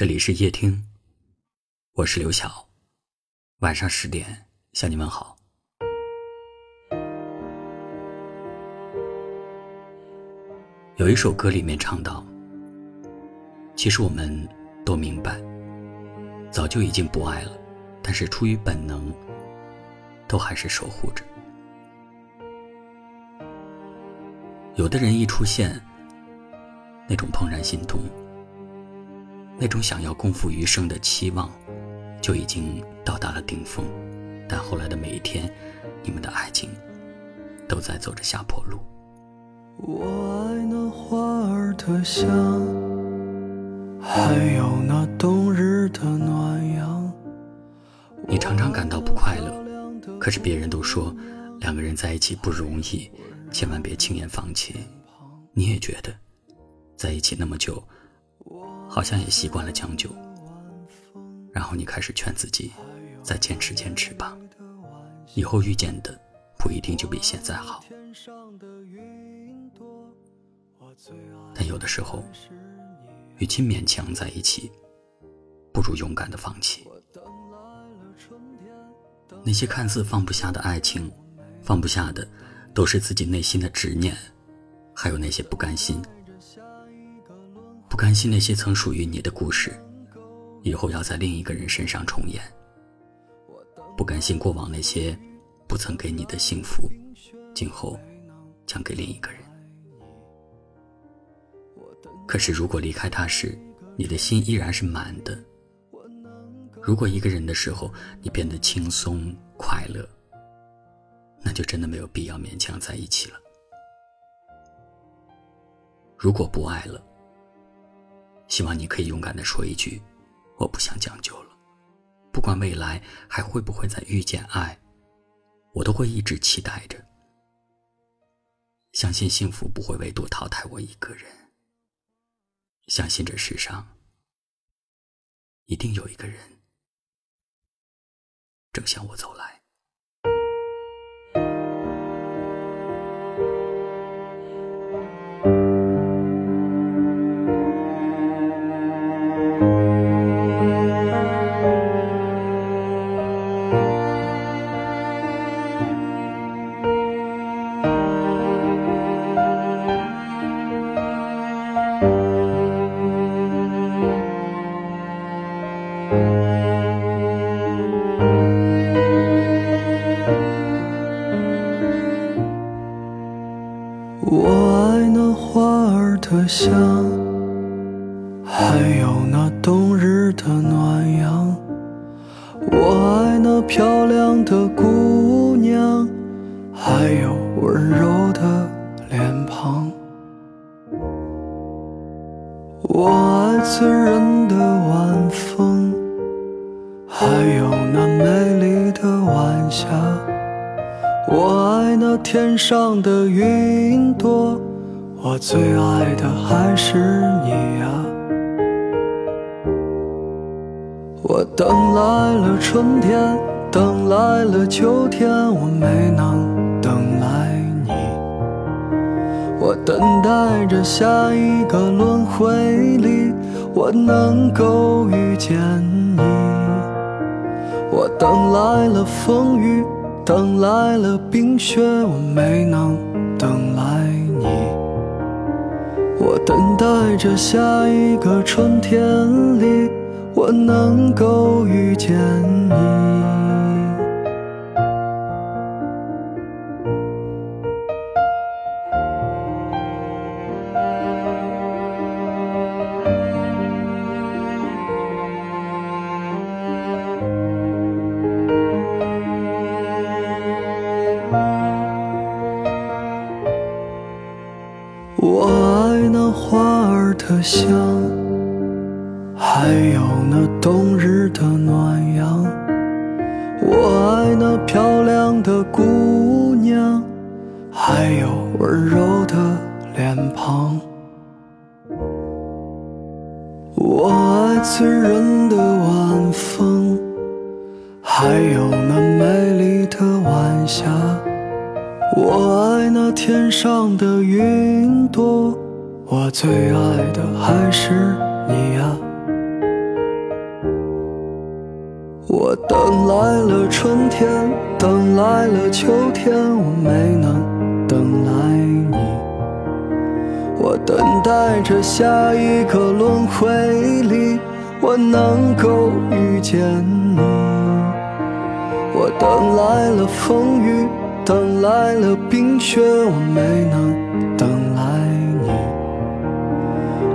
这里是夜听，我是刘晓。晚上十点向你问好。有一首歌里面唱到：“其实我们都明白，早就已经不爱了，但是出于本能，都还是守护着。”有的人一出现，那种怦然心动。那种想要共赴余生的期望，就已经到达了顶峰。但后来的每一天，你们的爱情都在走着下坡路。我爱那花儿的香，还有那冬日的暖阳。你常常感到不快乐，可是别人都说两个人在一起不容易，千万别轻言放弃。你也觉得，在一起那么久。好像也习惯了将就，然后你开始劝自己，再坚持坚持吧。以后遇见的不一定就比现在好。但有的时候，与其勉强在一起，不如勇敢的放弃。那些看似放不下的爱情，放不下的都是自己内心的执念，还有那些不甘心。不甘心那些曾属于你的故事，以后要在另一个人身上重演。不甘心过往那些不曾给你的幸福，今后将给另一个人。可是如果离开他时，你的心依然是满的；如果一个人的时候你变得轻松快乐，那就真的没有必要勉强在一起了。如果不爱了，希望你可以勇敢的说一句：“我不想将就了。”不管未来还会不会再遇见爱，我都会一直期待着。相信幸福不会唯独淘汰我一个人。相信这世上一定有一个人正向我走来。还有那冬日的暖阳。我爱那漂亮的姑娘，还有温柔的脸庞。我爱醉人的晚风，还有那美丽的晚霞。我爱那天上的云朵，我最爱的还是你呀。我等来了春天，等来了秋天，我没能等来你。我等待着下一个轮回里，我能够遇见你。我等来了风雨。等来了冰雪，我没能等来。我等待着下一个春天里，我能够遇见你。的香，还有那冬日的暖阳。我爱那漂亮的姑娘，还有温柔的脸庞。我爱醉人的晚风，还有那美丽的晚霞。我爱那天上的云，最爱的还是你呀。我等来了春天等来了秋天我没能等来你。我等待着下一个轮回里我能够遇见你。我等来了风雨等来了冰雪我没能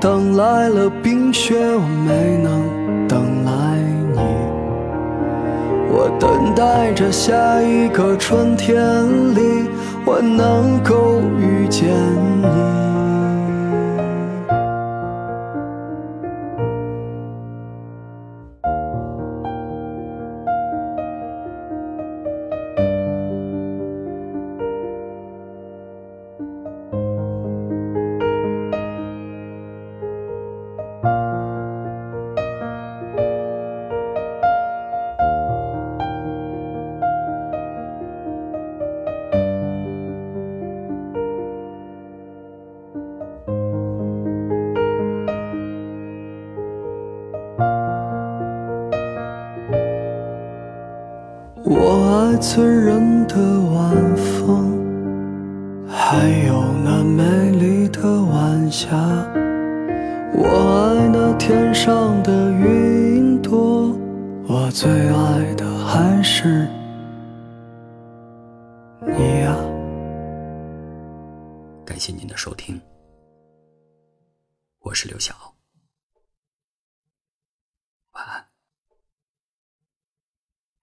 等来了冰雪，我没能等来你。我等待着下一个春天里，我能够遇见你。醉人的晚风，还有那美丽的晚霞。我爱那天上的云朵，我最爱的还是你呀。感谢您的收听，我是刘晓。